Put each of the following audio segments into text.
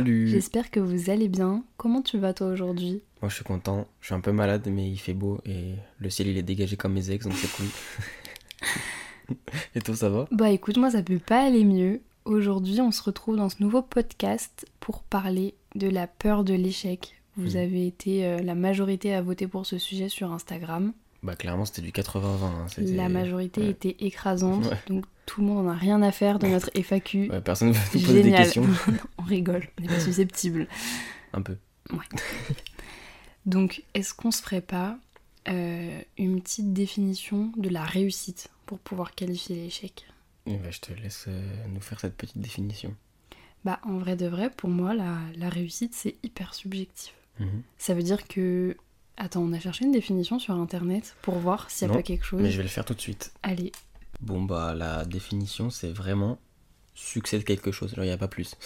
Salut. J'espère que vous allez bien. Comment tu vas toi aujourd'hui? Moi je suis content, je suis un peu malade mais il fait beau et le ciel il est dégagé comme mes ex donc c'est cool. et toi ça va? Bah écoute, moi ça peut pas aller mieux. Aujourd'hui on se retrouve dans ce nouveau podcast pour parler de la peur de l'échec. Vous Mm. avez été euh, la majorité à voter pour ce sujet sur Instagram. Bah clairement c'était du 80-20. hein, La majorité ouais. était écrasante, Ouais. donc tout le monde en a rien à faire de notre FAQ. Ouais, personne ne nous pose des questions. on rigole, on n'est pas susceptible. Un peu. Donc, est-ce qu'on se ferait pas euh, une petite définition de la réussite pour pouvoir qualifier l'échec? Bah, je te laisse euh, nous faire cette petite définition. Bah, en vrai de vrai, pour moi, la, la réussite, c'est hyper subjectif. Mhm. Ça veut dire que. Attends, on a cherché une définition sur internet pour voir s'il n'y a Non, pas quelque chose. Mais je vais le faire tout de suite. Allez, Bon bah la définition c'est vraiment succès de quelque chose, genre il n'y a pas plus.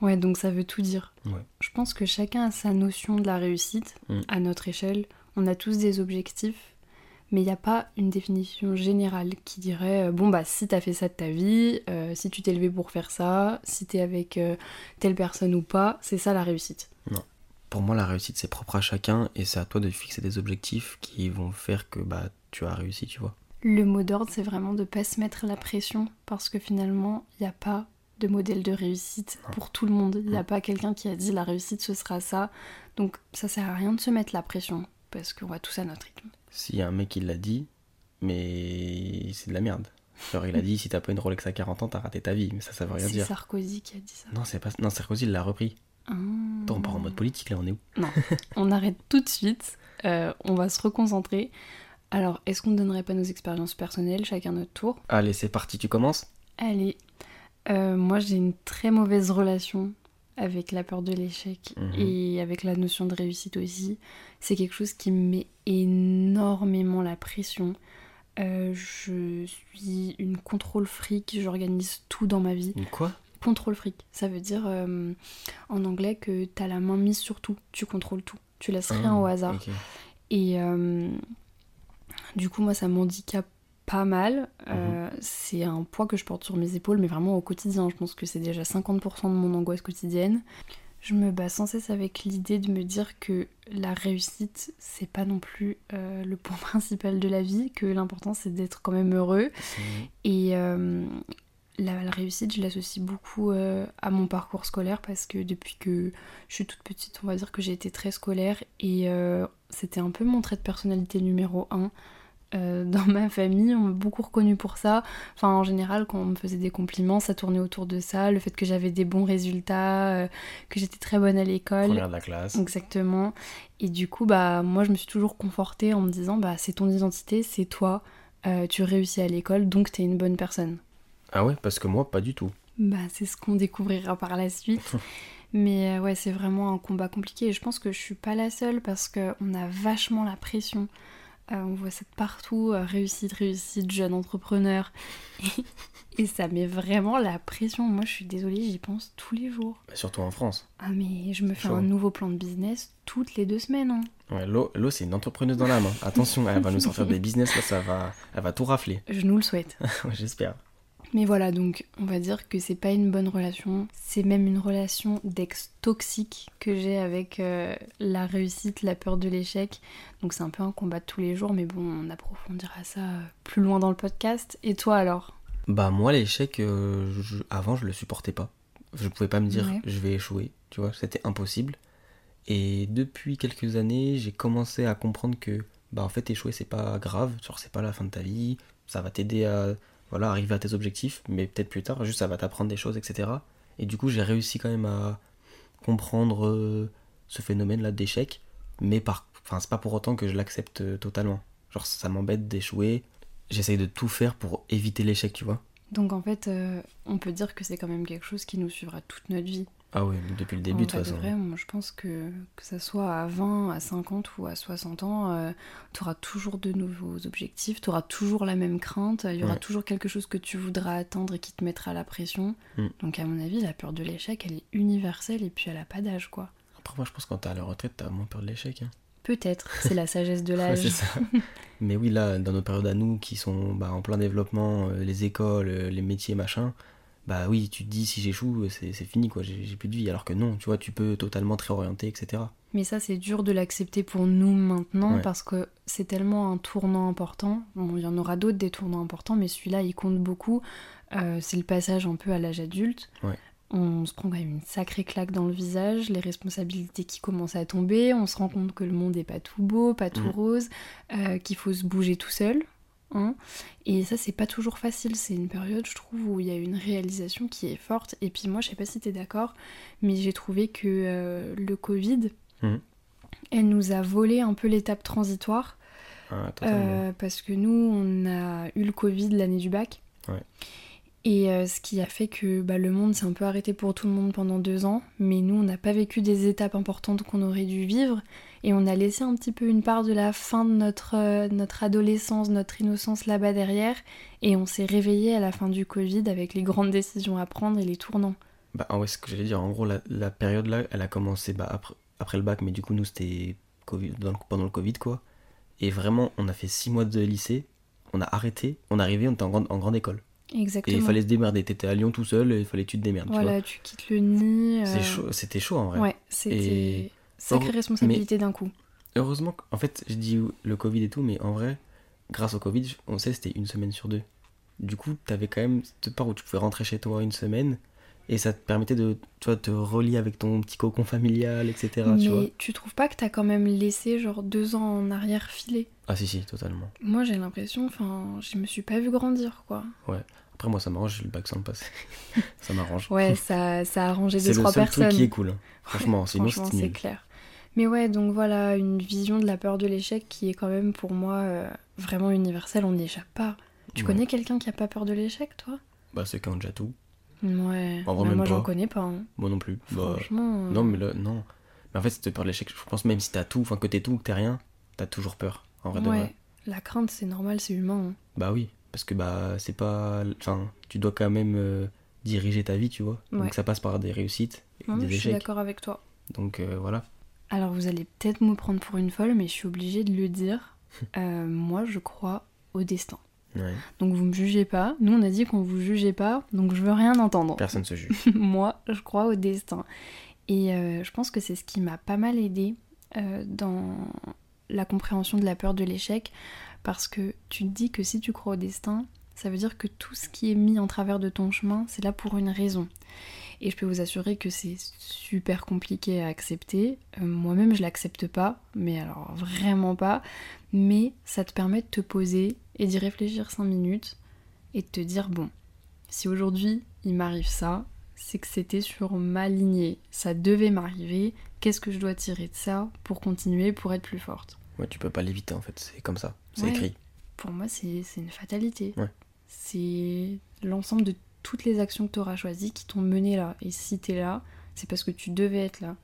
ouais, donc ça veut tout dire. Ouais. Je pense que chacun a sa notion de la réussite Mm. à notre échelle. On a tous des objectifs, mais il n'y a pas une définition générale qui dirait euh, bon bah si t'as fait ça de ta vie, euh, si tu t'es levé pour faire ça, si t'es avec euh, telle personne ou pas, c'est ça la réussite. Pour moi la réussite c'est propre à chacun et c'est à toi de fixer des objectifs qui vont faire que bah tu as réussi, tu vois. Le mot d'ordre c'est vraiment de pas se mettre la pression parce que finalement il n'y a pas de modèle de réussite Non. pour tout le monde. Il n'y a Mm. pas quelqu'un qui a dit la réussite ce sera ça. Donc ça sert à rien de se mettre la pression parce qu'on va tous à notre rythme. S'il y a un mec qui l'a dit, mais c'est de la merde. Genre il a dit si t'as pas une Rolex à 40 ans t'as raté ta vie, mais ça ça veut rien C'est dire. Sarkozy qui a dit ça. Non c'est pas non Sarkozy l'a repris. Ah. Attends on part en mode politique là on est où On arrête tout de suite. Euh, on va se reconcentrer. Alors, est-ce qu'on ne donnerait pas nos expériences personnelles, chacun notre tour Allez c'est parti tu commences Allez. Euh, moi, j'ai une très mauvaise relation avec la peur de l'échec Mhm. et avec la notion de réussite aussi. C'est quelque chose qui me met énormément la pression. Euh, je suis une contrôle fric, j'organise tout dans ma vie. Une quoi? Contrôle fric, ça veut dire euh, en anglais que t'as la main mise sur tout, tu contrôles tout, tu laisses rien Ah, au hasard. Et euh, du coup, moi, ça m'handicape pas mal. Euh, Mhm. c'est un poids que je porte sur mes épaules, mais vraiment au quotidien. Je pense que c'est déjà 50% de mon angoisse quotidienne. Je me bats sans cesse avec l'idée de me dire que la réussite, c'est pas non plus euh, le point principal de la vie, que l'important c'est d'être quand même heureux. Et euh, la, la réussite, je l'associe beaucoup euh, à mon parcours scolaire parce que depuis que je suis toute petite, on va dire que j'ai été très scolaire et euh, c'était un peu mon trait de personnalité numéro un. Euh, dans ma famille, on m'a beaucoup reconnu pour ça. Enfin, en général, quand on me faisait des compliments, ça tournait autour de ça. Le fait que j'avais des bons résultats, euh, que j'étais très bonne à l'école. Première de la classe. Exactement. Et du coup, bah, moi, je me suis toujours confortée en me disant, bah, c'est ton identité, c'est toi, euh, tu réussis à l'école, donc t'es une bonne personne. Ah ouais parce que moi pas du tout. Bah, c'est ce qu'on découvrira par la suite. Mais euh, ouais, c'est vraiment un combat compliqué et je pense que je suis pas la seule parce qu'on a vachement la pression. Euh, on voit ça de partout, euh, réussite, réussite, jeune entrepreneur. Et, et ça met vraiment la pression. Moi, je suis désolée, j'y pense tous les jours. Bah, surtout en France. Ah, mais je me fais Chaud. un nouveau plan de business toutes les deux semaines. hein. Ouais, Lo, c'est une entrepreneuse dans l'âme. hein. Attention, elle va nous sortir des business, là, ça va, elle va tout rafler. Je nous le souhaite. J'espère. Mais voilà, donc on va dire que c'est pas une bonne relation, c'est même une relation d'ex toxique que j'ai avec euh, la réussite, la peur de l'échec. Donc c'est un peu un combat de tous les jours, mais bon, on approfondira ça euh, plus loin dans le podcast. Et toi alors? Bah, moi, l'échec, euh, je- avant, je le supportais pas. Je pouvais pas me dire, Ouais. je vais échouer, tu vois, c'était impossible. Et depuis quelques années, j'ai commencé à comprendre que, bah, en fait, échouer, c'est pas grave, genre, c'est pas la fin de ta vie, ça va t'aider à, voilà, arriver à tes objectifs, mais peut-être plus tard, juste ça va t'apprendre des choses, etc. Et du coup, j'ai réussi quand même à comprendre euh, ce phénomène-là d'échec, mais par, enfin, c'est pas pour autant que je l'accepte euh, totalement. Genre, ça m'embête d'échouer, j'essaye de tout faire pour éviter l'échec, tu vois. Donc en fait, euh, on peut dire que c'est quand même quelque chose qui nous suivra toute notre vie. Ah ouais, depuis le début, En de toute façon. vrai, moi je pense que que ça soit à 20, à 50 ou à 60 ans, tu auras toujours de nouveaux objectifs, tu auras toujours la même crainte, il y aura Ouais. toujours quelque chose que tu voudras atteindre et qui te mettra la pression. Mm. Donc à mon avis, la peur de l'échec, elle est universelle et puis elle a pas d'âge quoi. Après, moi, je pense que quand t'es à la retraite, t'as moins peur de l'échec. hein. Peut-être, c'est la sagesse de l'âge. Mais oui, là, dans nos périodes à nous, qui sont bah, en plein développement, euh, les écoles, euh, les métiers, machin, bah oui, tu te dis si j'échoue, c'est c'est fini quoi, j'ai plus de vie. Alors que non, tu vois, tu peux totalement te réorienter, etc. Mais ça, c'est dur de l'accepter pour nous maintenant Ouais. parce que c'est tellement un tournant important. Bon, il y en aura d'autres des tournants importants, mais celui-là, il compte beaucoup. Euh, c'est le passage un peu à l'âge adulte. Ouais. On se prend quand même une sacrée claque dans le visage, les responsabilités qui commencent à tomber, on se rend compte que le monde n'est pas tout beau, pas tout Mhm. rose, euh, qu'il faut se bouger tout seul. Hein. Et ça, c'est pas toujours facile. C'est une période, je trouve, où il y a une réalisation qui est forte. Et puis moi, je sais pas si t'es d'accord, mais j'ai trouvé que euh, le Covid, Mhm. elle nous a volé un peu l'étape transitoire. Ah, euh, parce que nous, on a eu le Covid l'année du bac. Ouais. Et euh, ce qui a fait que bah, le monde s'est un peu arrêté pour tout le monde pendant deux ans. Mais nous, on n'a pas vécu des étapes importantes qu'on aurait dû vivre. Et on a laissé un petit peu une part de la fin de notre, euh, notre adolescence, notre innocence là-bas derrière. Et on s'est réveillé à la fin du Covid avec les grandes décisions à prendre et les tournants. Bah ah ouais, ce que j'allais dire, en gros, la, la période là, elle a commencé bah, après, le bac, mais du coup, nous, c'était pendant le Covid, quoi. Et vraiment, on a fait six mois de lycée, on a arrêté, on est arrivé, on était en en grande école. Exactement. Et il fallait se démerder, t'étais à Lyon tout seul, et il fallait que tu te démerdes, tu vois. Voilà, tu quittes le nid. Euh, chaud- C'était chaud en vrai. Ouais, c'était sacrée Heure- responsabilité d'un coup. Heureusement, en fait, je dis le Covid et tout, mais en vrai, grâce au Covid, on sait c'était une semaine sur deux. Du coup, t'avais quand même cette part où tu pouvais rentrer chez toi une semaine et ça te permettait de tu vois, te relier avec ton petit cocon familial, etc. Mais Tu vois. tu trouves pas que t'as quand même laissé genre deux ans en arrière filer Ah, si, si, totalement. Moi j'ai l'impression, enfin, je me suis pas vue grandir quoi. Après, moi, ça m'arrange, j'ai le bac sans le passer. ça m'arrange. Ouais, ça, ça a arrangé c'est deux le trois seul personnes. truc qui est cool. hein. Franchement, sinon, Franchement, c'est clair. Mais ouais, donc voilà, une vision de la peur de l'échec qui est quand même pour moi euh, vraiment universelle, on n'y échappe pas. Tu Ouais. connais quelqu'un qui a pas peur de l'échec, toi? Bah, c'est quand déjà tout. Ouais. En vrai, Bah, même moi j'en pas. connais pas. hein. Moi non plus. Bah, Franchement. euh, non, mais là, non. Mais en fait, cette peur de l'échec, je pense même si t'as tout, enfin que t'es tout ou que t'es rien, t'as toujours peur. En vrai de vrai. Ouais, la crainte c'est normal, c'est humain. hein. Bah oui, parce que bah c'est pas. Enfin, tu dois quand même euh, diriger ta vie, tu vois. Ouais. Donc ça passe par des réussites et Ouais, des je suis échecs. d'accord avec toi. Donc euh, voilà. Alors vous allez peut-être me prendre pour une folle, mais je suis obligée de le dire. Euh, moi, je crois au destin. Ouais. Donc vous me jugez pas. Nous, on a dit qu'on vous jugeait pas, donc je veux rien entendre. Personne se juge. moi, je crois au destin. Et euh, je pense que c'est ce qui m'a pas mal aidé euh, dans la compréhension de la peur de l'échec, parce que tu te dis que si tu crois au destin, ça veut dire que tout ce qui est mis en travers de ton chemin, c'est là pour une raison. Et je peux vous assurer que c'est super compliqué à accepter. Euh, Moi-même, je l'accepte pas, mais alors vraiment pas. Mais ça te permet de te poser et d'y réfléchir 5 minutes et de te dire bon, si aujourd'hui il m'arrive ça, c'est que c'était sur ma lignée. Ça devait m'arriver. Qu'est-ce que je dois tirer de ça pour continuer, pour être plus forte? Ouais, tu peux pas l'éviter en fait, c'est comme ça. C'est Ouais. écrit. Pour moi, c'est une fatalité. Ouais. C'est l'ensemble de toutes les actions que tu auras choisies qui t'ont mené là. Et si t'es là, c'est parce que tu devais être là.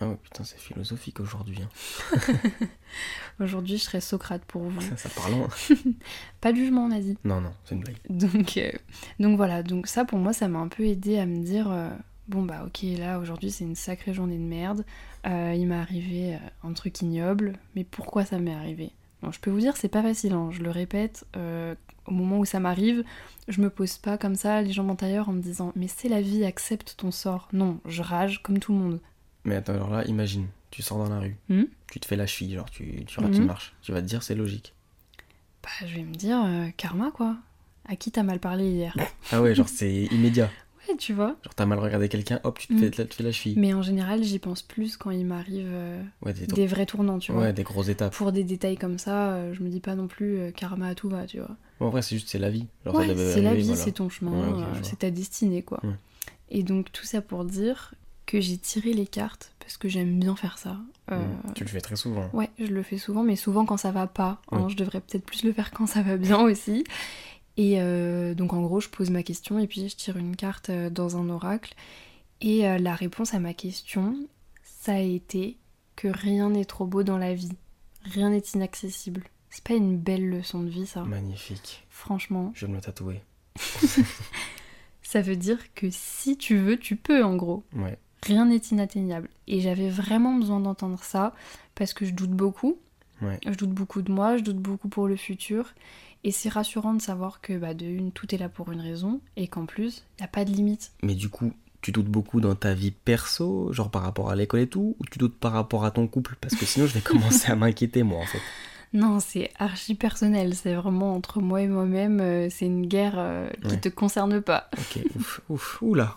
Ah ouais, putain, c'est philosophique aujourd'hui. hein. Aujourd'hui, je serais Socrate pour vous. Ça, ça parlant. Pas de jugement, on a dit. Non, non, c'est une blague. Donc, euh, donc voilà, donc ça pour moi ça m'a un peu aidé à me dire euh, bon bah ok là aujourd'hui c'est une sacrée journée de merde, Euh, il m'est arrivé euh, un truc ignoble, mais pourquoi ça m'est arrivé? Bon, je peux vous dire c'est pas facile, hein, je le répète, euh, au moment où ça m'arrive, je me pose pas comme ça les jambes en tailleur en me disant mais c'est la vie, accepte ton sort. Non, je rage comme tout le monde. Mais attends, alors là, imagine, tu sors dans la rue, Hmm? Tu te fais la cheville, genre tu, tu rates une Mhm. marche. Tu vas te dire c'est logique. Bah je vais me dire euh, karma quoi. À qui t'as mal parlé hier? Ah ouais, genre c'est immédiat. Ouais tu vois. Genre t'as mal regardé quelqu'un, hop, tu te, Mm. fais, tu te fais la cheville. Mais en général j'y pense plus quand il m'arrive euh, Ouais, des, des vrais tournants tu vois. ouais, des grosses étapes. pour des détails comme ça, euh, je me dis pas non plus euh, karma à tout va, tu vois. Bon, en vrai, c'est juste, c'est la vie. Genre, Ouais, c'est la vie, voilà. c'est ton chemin, c'est ta destinée, quoi. Et donc tout ça pour dire que j'ai tiré les cartes parce que j'aime bien faire ça. Euh, Mm. Tu le fais très souvent. Ouais, je le fais souvent, mais souvent quand ça va pas. hein. Oui. Je devrais peut-être plus le faire quand ça va bien aussi. Et euh, donc en gros, je pose ma question et puis je tire une carte euh, dans un oracle. Et euh, la réponse à ma question, ça a été que rien n'est trop beau dans la vie. Rien n'est inaccessible. C'est pas une belle leçon de vie, ça. Magnifique. Franchement, Je vais me le tatouer. ça veut dire que si tu veux, tu peux en gros. Ouais. Rien n'est inatteignable. Et j'avais vraiment besoin d'entendre ça parce que je doute beaucoup. Ouais. Je doute beaucoup de moi, je doute beaucoup pour le futur. Et c'est rassurant de savoir que bah, de une, tout est là pour une raison et qu'en plus, il n'y a pas de limite. Mais du coup, tu doutes beaucoup dans ta vie perso, genre par rapport à l'école et tout, ou tu doutes par rapport à ton couple? Parce que sinon, je vais commencer à m'inquiéter, moi, en fait. Non, c'est archi personnel, c'est vraiment entre moi et moi-même, euh, c'est une guerre euh, qui Ouais. te concerne pas. Ok, ouf, ouf, oula.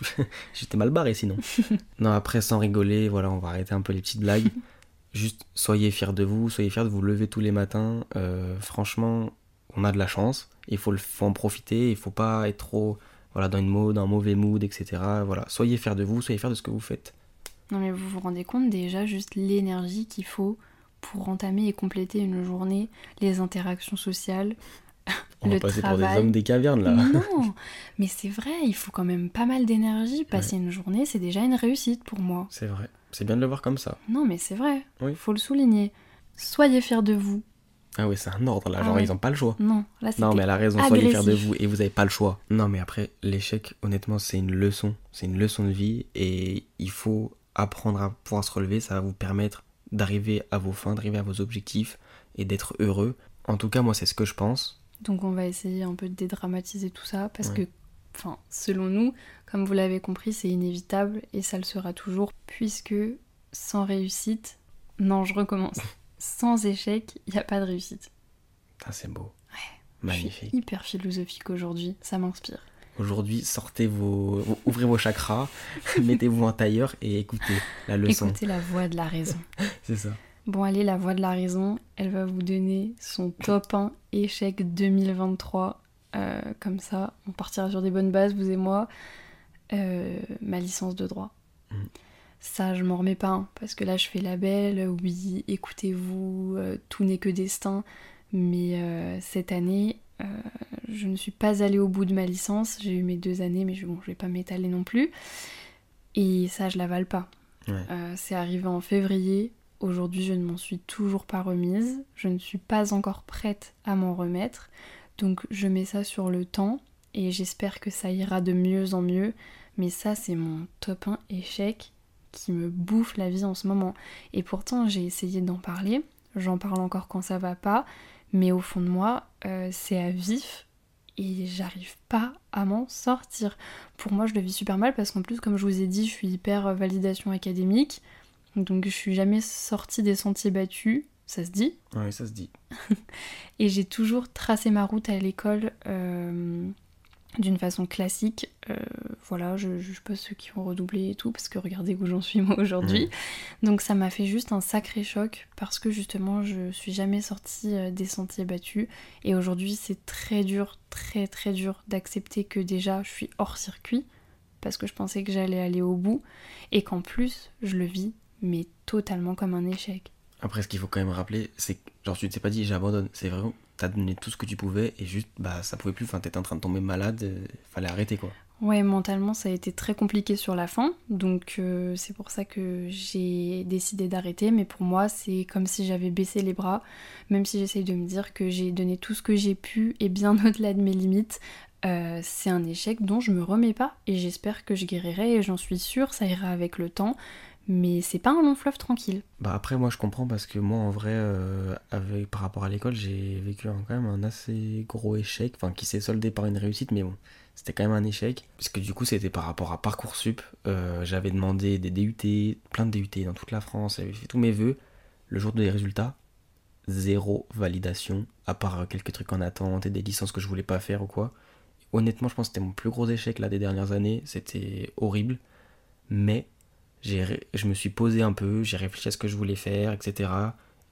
J'étais mal barré sinon. non, après, sans rigoler, voilà, on va arrêter un peu les petites blagues. Juste, soyez fiers de vous, soyez fiers de vous lever tous les matins. Euh, franchement, on a de la chance. Il faut, le, faut en profiter. Il faut pas être trop voilà, dans une mode, un mauvais mood, etc. Voilà, soyez fiers de vous, soyez fiers de ce que vous faites. Non mais vous vous rendez compte déjà juste l'énergie qu'il faut pour entamer et compléter une journée, les interactions sociales, On Le va passer pour des travail. hommes des cavernes là. Non, mais c'est vrai, il faut quand même pas mal d'énergie. Passer une journée, c'est déjà une réussite pour moi. C'est vrai. C'est bien de le voir comme ça. Non, mais c'est vrai, Oui. faut le souligner. Soyez fiers de vous. Ah oui, c'est un ordre là, Ah genre ouais. ils ont pas le choix. Non, là c'était Non, mais elle a raison, soyez fiers de agressif. vous et vous avez pas le choix. Non, mais après, l'échec, honnêtement, c'est une leçon. C'est une leçon de vie et il faut apprendre à pouvoir se relever. Ça va vous permettre d'arriver à vos fins, d'arriver à vos objectifs et d'être heureux. En tout cas, moi, c'est ce que je pense. Donc on va essayer un peu de dédramatiser tout ça parce Ouais. que, enfin, selon nous, comme vous l'avez compris, c'est inévitable et ça le sera toujours puisque sans réussite, non, je recommence. Sans échec, il n'y a pas de réussite. Ah, c'est beau. Je Magnifique. suis hyper philosophique aujourd'hui, ça m'inspire. Aujourd'hui, sortez vos. Ouvrez vos chakras, mettez-vous en tailleur et écoutez la leçon. Écoutez la voix de la raison. C'est ça. Bon, allez, la voix de la raison, elle va vous donner son top 1 échec 2023. Euh, comme ça, on partira sur des bonnes bases, vous et moi. Euh, ma licence de droit. Mhm. Ça, je m'en remets pas, hein, parce que là, je fais la belle. Oui, écoutez-vous, euh, tout n'est que destin. Mais euh, cette année, euh, je ne suis pas allée au bout de ma licence. J'ai eu mes deux années, mais je, bon, je vais pas m'étaler non plus. Et ça, je l'avale pas. Ouais. C'est arrivé en février. Aujourd'hui, je ne m'en suis toujours pas remise. Je ne suis pas encore prête à m'en remettre. Donc, je mets ça sur le temps et j'espère que ça ira de mieux en mieux. Mais ça, c'est mon top 1 échec qui me bouffe la vie en ce moment. Et pourtant, j'ai essayé d'en parler. J'en parle encore quand ça va pas. Mais au fond de moi, euh, c'est à vif et j'arrive pas à m'en sortir. Pour moi, je le vis super mal parce qu'en plus, comme je vous ai dit, je suis hyper validation académique. Donc, je suis jamais sortie des sentiers battus, ça se dit. Ouais, ça se dit. Et j'ai toujours tracé ma route à l'école euh, d'une façon classique. Euh, voilà, je juge pas ceux qui ont redoublé et tout, parce que regardez où j'en suis moi aujourd'hui. Donc ça m'a fait juste un sacré choc, parce que justement je suis jamais sortie euh, des sentiers battus. Et aujourd'hui c'est très dur, très très dur d'accepter que déjà je suis hors circuit, parce que je pensais que j'allais aller au bout, et qu'en plus je le vis, mais totalement comme un échec. Après, ce qu'il faut quand même rappeler, c'est que, genre, tu ne t'es pas dit j'abandonne. C'est vraiment, t'as donné tout ce que tu pouvais et juste, bah, ça pouvait plus. Enfin, t'étais en train de tomber malade, euh, fallait arrêter quoi. Ouais, mentalement, ça a été très compliqué sur la fin, donc euh, c'est pour ça que j'ai décidé d'arrêter. Mais pour moi, c'est comme si j'avais baissé les bras, même si j'essaye de me dire que j'ai donné tout ce que j'ai pu et bien au-delà de mes limites. euh, c'est un échec dont je me remets pas et j'espère que je guérirai et j'en suis sûre, ça ira avec le temps. Mais c'est pas un long fleuve tranquille. Bah après moi je comprends parce que moi en vrai euh, avec par rapport à l'école j'ai vécu quand même un assez gros échec enfin qui s'est soldé par une réussite mais bon c'était quand même un échec. Parce que du coup c'était par rapport à parcoursup. Euh, j'avais demandé des DUT plein de DUT dans toute la France j'avais fait tous mes vœux. Le jour des résultats zéro validation à part euh, quelques trucs en attente et des licences que je voulais pas faire ou quoi. Honnêtement je pense que c'était mon plus gros échec là des dernières années. C'était horrible. Mais je me suis posé un peu, j'ai réfléchi à ce que je voulais faire, etc.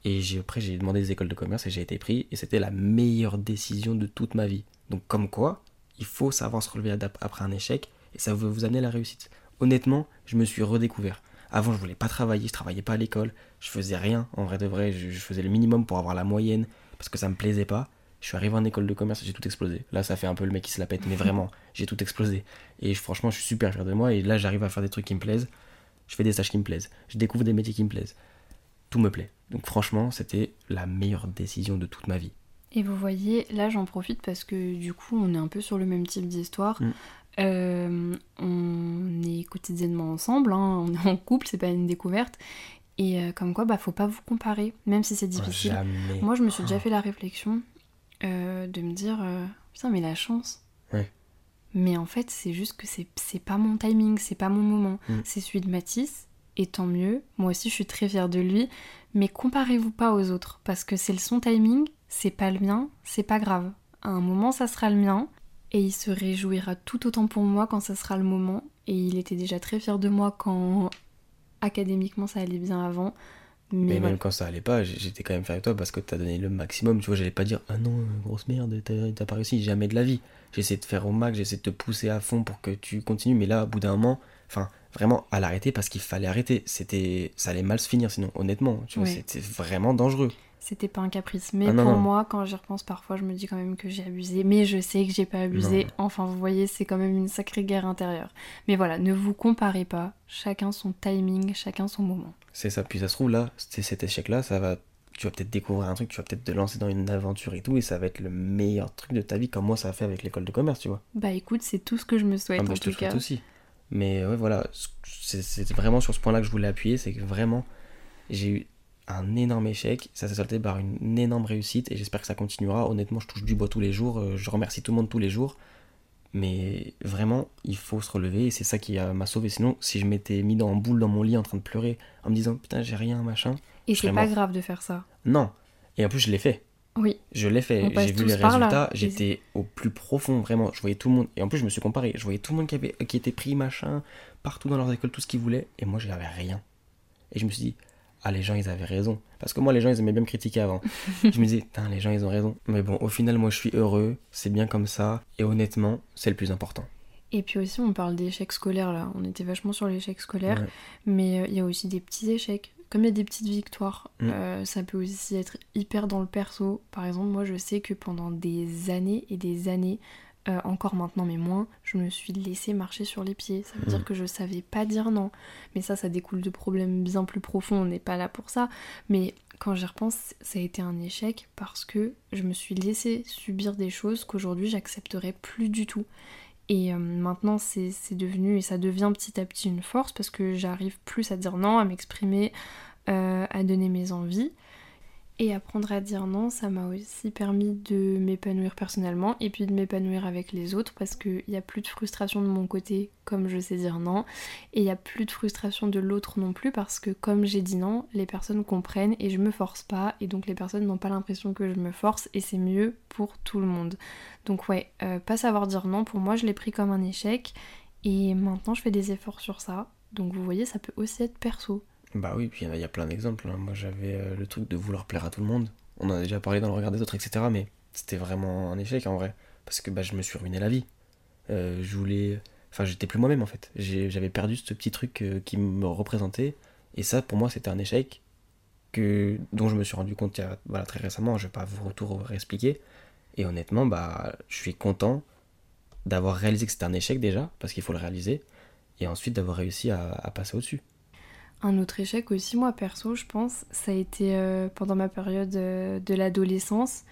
Et après, j'ai demandé des écoles de commerce et j'ai été pris. Et c'était la meilleure décision de toute ma vie. Donc, comme quoi, il faut savoir se relever après un échec et ça va vous amener à la réussite. Honnêtement, je me suis redécouvert. Avant, je voulais pas travailler, je travaillais pas à l'école, je faisais rien. En vrai de vrai, je, faisais le minimum pour avoir la moyenne parce que ça me plaisait pas. Je suis arrivé en école de commerce et j'ai tout explosé. Là, ça fait un peu le mec qui se la pète, mais vraiment, j'ai tout explosé. Et franchement, je suis super fier de moi. Et là, j'arrive à faire des trucs qui me plaisent. Je fais des stages qui me plaisent. Je découvre des métiers qui me plaisent. Tout me plaît. Donc franchement, c'était la meilleure décision de toute ma vie. Et vous voyez, là j'en profite parce que du coup on est un peu sur le même type d'histoire. Mm. Euh, on est quotidiennement ensemble, hein, on est en couple, c'est pas une découverte. Et euh, comme quoi, bah faut pas vous comparer, même si c'est difficile. Jamais. Moi je me suis déjà fait la réflexion. euh, de me dire putain mais la chance. Ouais. Mais en fait c'est juste que c'est c'est pas mon timing, c'est pas mon moment. Mm. C'est celui de Matisse et tant mieux. Moi aussi je suis très fière de lui. Mais comparez-vous pas aux autres parce que c'est le son timing, c'est pas le mien, c'est pas grave. À un moment ça sera le mien et il se réjouira tout autant pour moi quand ça sera le moment. Et il était déjà très fier de moi quand académiquement ça allait bien avant. Mais, même quand ça allait pas, j'étais quand même fier avec toi parce que t'as donné le maximum. Tu vois, j'allais pas dire ah non, grosse merde, t'as t'as pas réussi, jamais de la vie. J'essaie de faire au max, j'essaie de te pousser à fond pour que tu continues. Mais là, au bout d'un moment, enfin, vraiment à l'arrêter parce qu'il fallait arrêter. C'était, ça allait mal se finir sinon, honnêtement. Tu vois, Ouais. c'était vraiment dangereux. C'était pas un caprice. Mais Ah non, pour non. moi, quand j'y repense parfois, je me dis quand même que j'ai abusé. Mais je sais que j'ai pas abusé. Non. Enfin, vous voyez, c'est quand même une sacrée guerre intérieure. Mais voilà, ne vous comparez pas. Chacun son timing, chacun son moment. C'est ça. Puis ça se trouve là, c'est cet échec-là, ça va. Tu vas peut-être découvrir un truc, tu vas peut-être te lancer dans une aventure et tout, et ça va être le meilleur truc de ta vie, comme moi ça a fait avec l'école de commerce, tu vois. Bah écoute, c'est tout ce que je me souhaite Ah bah, en je te tout souhaite cas. aussi. Mais ouais, voilà, c'est vraiment sur ce point-là que je voulais appuyer, c'est que vraiment, j'ai eu un énorme échec, ça s'est soldé par une énorme réussite, et j'espère que ça continuera. Honnêtement, je touche du bois tous les jours, euh, je remercie tout le monde tous les jours, mais vraiment, il faut se relever, et c'est ça qui m'a sauvé. Sinon, si je m'étais mis dans en boule dans mon lit en train de pleurer, en me disant putain, j'ai rien, machin, Et je c'est pas mort. grave de faire ça. non. Et en plus, je l'ai fait. Oui, Je l'ai fait, j'ai vu les résultats, j'étais au plus profond, vraiment. Je voyais tout le monde, et en plus, je me suis comparé. Je voyais tout le monde qui, avait, qui était pris, machin, partout dans leurs écoles, tout ce qu'ils voulaient, et moi, j'avais rien. Et je me suis dit, ah, les gens, ils avaient raison. Parce que moi, les gens, ils aimaient bien me critiquer avant. je me disais, les gens, ils ont raison. Mais bon, au final, moi, je suis heureux, c'est bien comme ça, et honnêtement, c'est le plus important. Et puis aussi, on parle d'échecs scolaires là. On était vachement sur l'échec scolaire. Ouais. Mais euh, il y a aussi des petits échecs. Comme il y a des petites victoires, Mm. euh, ça peut aussi être hyper dans le perso. Par exemple, moi je sais que pendant des années et des années, euh, encore maintenant mais moins, je me suis laissée marcher sur les pieds. Ça veut Mm. dire que je savais pas dire non. Mais ça, ça découle de problèmes bien plus profonds. On n'est pas là pour ça. Mais quand j'y repense, ça a été un échec parce que je me suis laissée subir des choses qu'aujourd'hui j'accepterais plus du tout. Et euh, maintenant, c'est c'est devenu, et ça devient petit à petit une force parce que j'arrive plus à dire non, à m'exprimer, euh, à donner mes envies. Et apprendre à dire non, ça m'a aussi permis de m'épanouir personnellement et puis de m'épanouir avec les autres parce qu'il n'y a plus de frustration de mon côté comme je sais dire non et il n'y a plus de frustration de l'autre non plus parce que comme j'ai dit non, les personnes comprennent et je me force pas et donc les personnes n'ont pas l'impression que je me force et c'est mieux pour tout le monde. Donc ouais, euh, pas savoir dire non, pour moi je l'ai pris comme un échec et maintenant je fais des efforts sur ça. Donc vous voyez, ça peut aussi être perso. Bah oui, puis il y a- plein d'exemples. hein. Moi, j'avais euh, le truc de vouloir plaire à tout le monde. On en a déjà parlé dans le regard des autres, etc. Mais c'était vraiment un échec en vrai. Parce que bah, je me suis ruiné la vie. Euh, je voulais. Enfin, j'étais plus moi-même en fait. J'avais perdu ce petit truc euh, qui me représentait. Et ça, pour moi, c'était un échec que, dont je me suis rendu compte voilà, très récemment. Je vais pas vous tout réexpliquer. Et honnêtement, bah, je suis content d'avoir réalisé que c'était un échec déjà, parce qu'il faut le réaliser. Et ensuite d'avoir réussi à passer au-dessus. Un autre échec aussi, moi perso, je pense, ça a été euh, pendant ma période euh, de l'adolescence.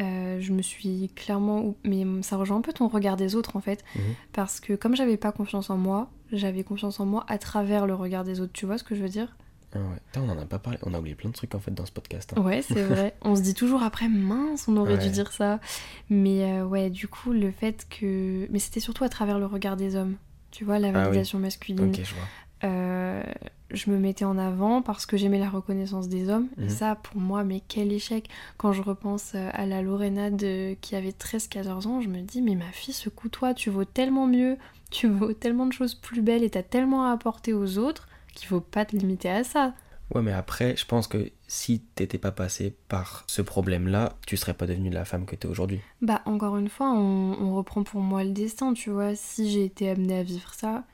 Euh, je me suis clairement. Mais ça rejoint un peu ton regard des autres en fait. Mhm. Parce que comme j'avais pas confiance en moi, j'avais confiance en moi à travers le regard des autres. Tu vois ce que je veux dire? Ah ouais. On en a pas parlé. On a oublié plein de trucs en fait dans ce podcast. hein. Ouais, c'est vrai. on se dit toujours après, mince, on aurait dû dire ça. Mais euh, ouais, du coup, le fait que. Mais c'était surtout à travers le regard des hommes. Tu vois, la Ah oui. validation masculine. Ok, je vois. Euh, je me mettais en avant parce que j'aimais la reconnaissance des hommes. Et Mhm. ça, pour moi, mais quel échec. Quand je repense euh, à la Lorena de... qui avait 13-14 ans, je me dis, mais ma fille, secoue-toi, tu vaux tellement mieux, tu vaux tellement de choses plus belles et t'as tellement à apporter aux autres qu'il faut pas te limiter à ça. Ouais, mais après, je pense que si t'étais pas passé par ce problème-là, tu serais pas devenue la femme que t'es aujourd'hui. Bah, encore une fois, on, on reprend pour moi le destin, tu vois. Si j'ai été amenée à vivre ça,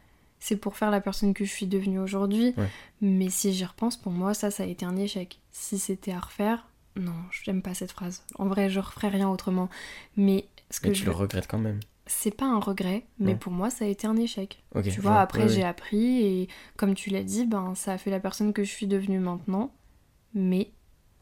c'est pour faire la personne que je suis devenue aujourd'hui. Ouais. Mais si j'y repense, pour moi, ça, ça a été un échec. Si c'était à refaire, non, j'aime pas cette phrase. En vrai, je referais rien autrement. Mais ce que Mais je tu le regrettes quand même. c'est pas un regret, mais Non. pour moi, ça a été un échec. Ok. tu je vois, après, ouais, j'ai ouais. appris et comme tu l'as dit, ben, ça a fait la personne que je suis devenue maintenant. Mais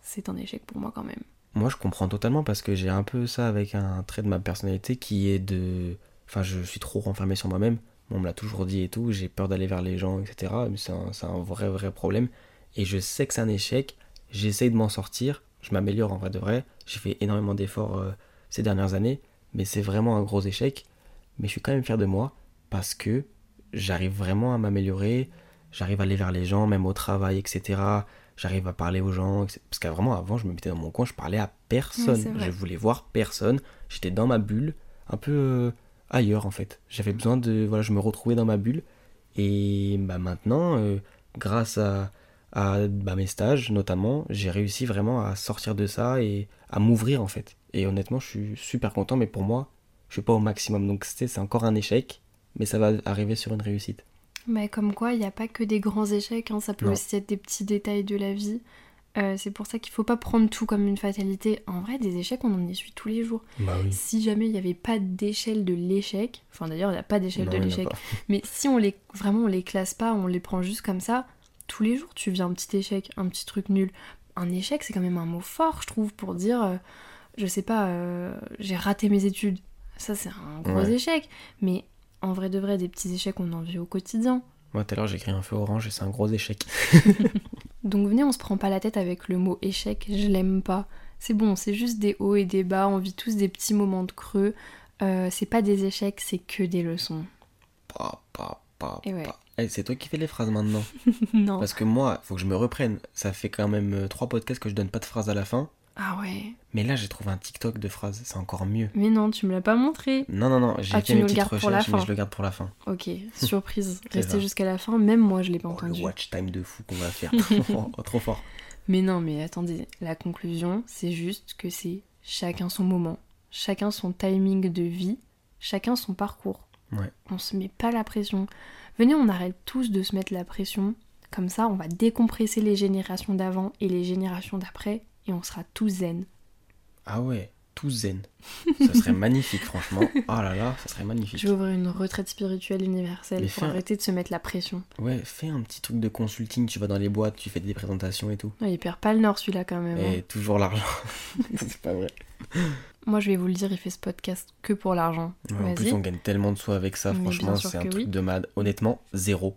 c'est un échec pour moi quand même. Moi, je comprends totalement parce que j'ai un peu ça avec un trait de ma personnalité qui est de. Enfin, je suis trop renfermé sur moi-même. On me l'a toujours dit et tout. J'ai peur d'aller vers les gens, etc. Mais c'est un, vrai, vrai problème. Et je sais que c'est un échec. J'essaye de m'en sortir. Je m'améliore en vrai de vrai. J'ai fait énormément d'efforts euh, ces dernières années, mais c'est vraiment un gros échec. Mais je suis quand même fier de moi parce que j'arrive vraiment à m'améliorer, j'arrive à aller vers les gens, même au travail, etc. J'arrive à parler aux gens. etc. Parce qu'avant, avant, je me mettais dans mon coin, je parlais à personne. je voulais voir personne. J'étais dans ma bulle, un peu euh, ailleurs en fait. J'avais besoin de. Voilà, je me retrouvais dans ma bulle. Et bah, maintenant, euh, grâce à, à bah, mes stages notamment, j'ai réussi vraiment à sortir de ça et à m'ouvrir en fait. Et honnêtement, je suis super content, mais pour moi, je suis pas au maximum. Donc c'est encore un échec, mais ça va arriver sur une réussite. Mais comme quoi, il n'y a pas que des grands échecs, hein, ça peut Non. aussi être des petits détails de la vie. Euh, c'est pour ça qu'il faut pas prendre tout comme une fatalité. En vrai, des échecs, on en essuie tous les jours. Bah oui. Si jamais il n'y avait pas d'échelle de l'échec, enfin d'ailleurs, il n'y a pas d'échelle de l'échec, mais si on les vraiment on les classe pas, on les prend juste comme ça, tous les jours tu vis un petit échec, un petit truc nul. Un échec, c'est quand même un mot fort, je trouve, pour dire, euh, je sais pas, euh, j'ai raté mes études. Ça, c'est un gros Ouais. échec. Mais en vrai de vrai, des petits échecs, on en vit au quotidien. Moi tout à l'heure j'ai écrit un feu orange et c'est un gros échec. Donc venez, on se prend pas la tête avec le mot échec, je l'aime pas. C'est bon, c'est juste des hauts et des bas, on vit tous des petits moments de creux. Euh, c'est pas des échecs, c'est que des leçons. Pa, pa, pa, Et ouais. Eh, c'est toi qui fais les phrases maintenant. non. Parce que moi, faut que je me reprenne. Ça fait quand même euh, trois podcasts que je donne pas de phrases à la fin. Ah ouais. Mais là, j'ai trouvé un TikTok de phrases. C'est encore mieux. Mais non, tu me l'as pas montré. Non, non, non. J'ai Ah, fait mes le petites gardes pour la recherches, mais je le garde pour la fin. Ok, surprise. Restez jusqu'à la fin, même moi je l'ai pas Oh, le entendu. watch time de fou qu'on va faire. Oh, trop fort. Mais non, mais attendez, la conclusion, c'est juste que c'est chacun son moment, chacun son timing de vie, chacun son parcours. Ouais. On se met pas la pression. Venez, on arrête tous de se mettre la pression. Comme ça, on va décompresser les générations d'avant et les générations d'après et on sera tous zen. Ah ouais, tout zen. Ça serait magnifique, franchement. Oh là là, ça serait magnifique. Je vais ouvrir une retraite spirituelle universelle Mais pour un- arrêter de se mettre la pression. Ouais, fais un petit truc de consulting. Tu vas dans les boîtes, tu fais des présentations et tout. Ouais, il perd pas le nord celui-là quand même. hein. Et toujours l'argent. c'est pas vrai. Moi je vais vous le dire, il fait ce podcast que pour l'argent. Ouais, en plus, on gagne tellement de sous avec ça, Mais franchement, c'est un truc oui. de mad. Honnêtement, zéro.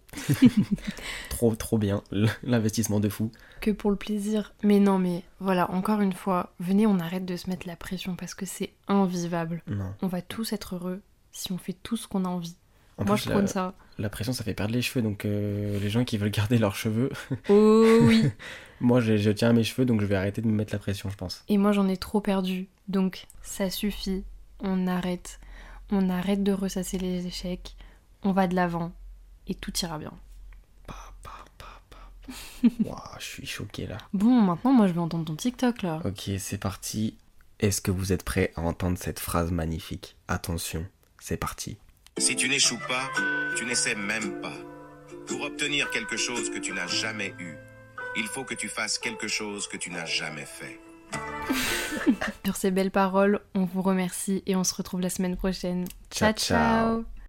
trop, trop bien. L'investissement de fou. que pour le plaisir. Mais non, mais voilà, encore une fois, venez, on arrête de se mettre la pression parce que c'est invivable. Non. On va tous être heureux si on fait tout ce qu'on a envie. En Moi, plus, je prône ça. La pression, ça fait perdre les cheveux. Donc, euh, les gens qui veulent garder leurs cheveux, Oh oui moi, je, je tiens à mes cheveux, donc je vais arrêter de me mettre la pression, je pense. Et moi, j'en ai trop perdu. Donc, ça suffit. On arrête. On arrête de ressasser les échecs. On va de l'avant. Et tout ira bien. Ouah, je suis choqué là. Bon, maintenant, moi, je vais entendre ton TikTok, là. Ok, c'est parti. Est-ce que vous êtes prêts à entendre cette phrase magnifique? Attention, c'est parti. Si tu n'échoues pas, tu n'essaies même pas. Pour obtenir quelque chose que tu n'as jamais eu, il faut que tu fasses quelque chose que tu n'as jamais fait. Sur ces belles paroles, on vous remercie et on se retrouve la semaine prochaine. Ciao, ciao. ciao.